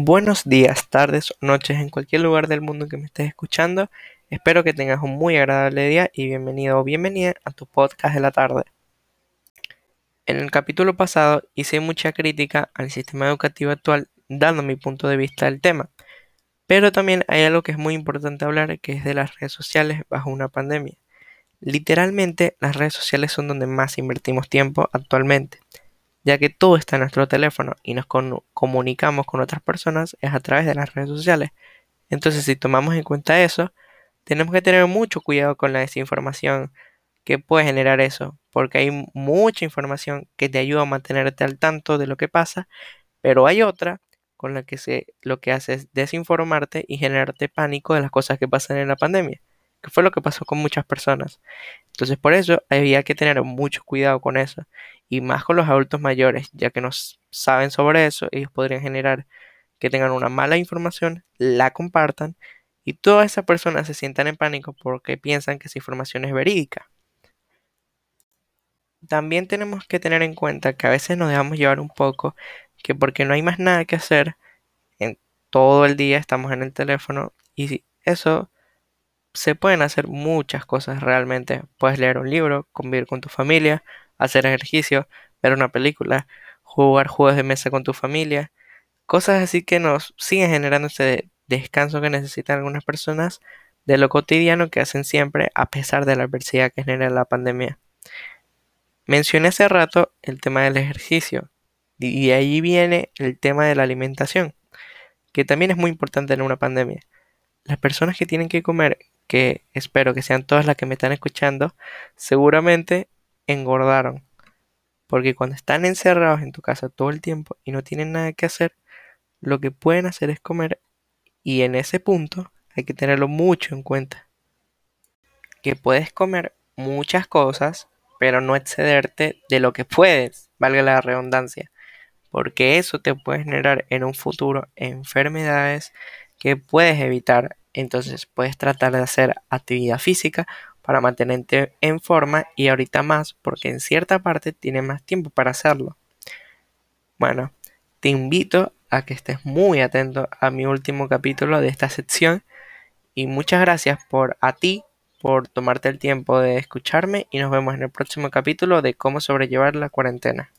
Buenos días, tardes o noches en cualquier lugar del mundo que me estés escuchando. Espero que tengas un muy agradable día y bienvenido o bienvenida a tu podcast de la tarde. En el capítulo pasado hice mucha crítica al sistema educativo actual dando mi punto de vista del tema, pero también hay algo que es muy importante hablar que es de las redes sociales bajo una pandemia. Literalmente las redes sociales son donde más invertimos tiempo actualmente ya que todo está en nuestro teléfono y nos comunicamos con otras personas es a través de las redes sociales. Entonces, si tomamos en cuenta eso, tenemos que tener mucho cuidado con la desinformación que puede generar eso, porque hay mucha información que te ayuda a mantenerte al tanto de lo que pasa, pero hay otra con la que se, lo que hace es desinformarte y generarte pánico de las cosas que pasan en la pandemia, que fue lo que pasó con muchas personas. Entonces por eso había que tener mucho cuidado con eso y más con los adultos mayores, ya que no saben sobre eso, ellos podrían generar que tengan una mala información, la compartan y todas esas personas se sientan en pánico porque piensan que esa información es verídica. También tenemos que tener en cuenta que a veces nos dejamos llevar un poco, que porque no hay más nada que hacer, en todo el día estamos en el teléfono y eso se pueden hacer muchas cosas realmente. Puedes leer un libro, convivir con tu familia, hacer ejercicio, ver una película, jugar juegos de mesa con tu familia, cosas así que nos siguen generando ese descanso que necesitan algunas personas de lo cotidiano que hacen siempre a pesar de la adversidad que genera la pandemia. Mencioné hace rato el tema del ejercicio y ahí viene el tema de la alimentación, que también es muy importante en una pandemia. Las personas que tienen que comer que espero que sean todas las que me están escuchando, seguramente engordaron. Porque cuando están encerrados en tu casa todo el tiempo y no tienen nada que hacer, lo que pueden hacer es comer y en ese punto hay que tenerlo mucho en cuenta. Que puedes comer muchas cosas, pero no excederte de lo que puedes, valga la redundancia. Porque eso te puede generar en un futuro enfermedades que puedes evitar entonces puedes tratar de hacer actividad física para mantenerte en forma y ahorita más porque en cierta parte tienes más tiempo para hacerlo. Bueno, te invito a que estés muy atento a mi último capítulo de esta sección y muchas gracias por a ti por tomarte el tiempo de escucharme y nos vemos en el próximo capítulo de cómo sobrellevar la cuarentena.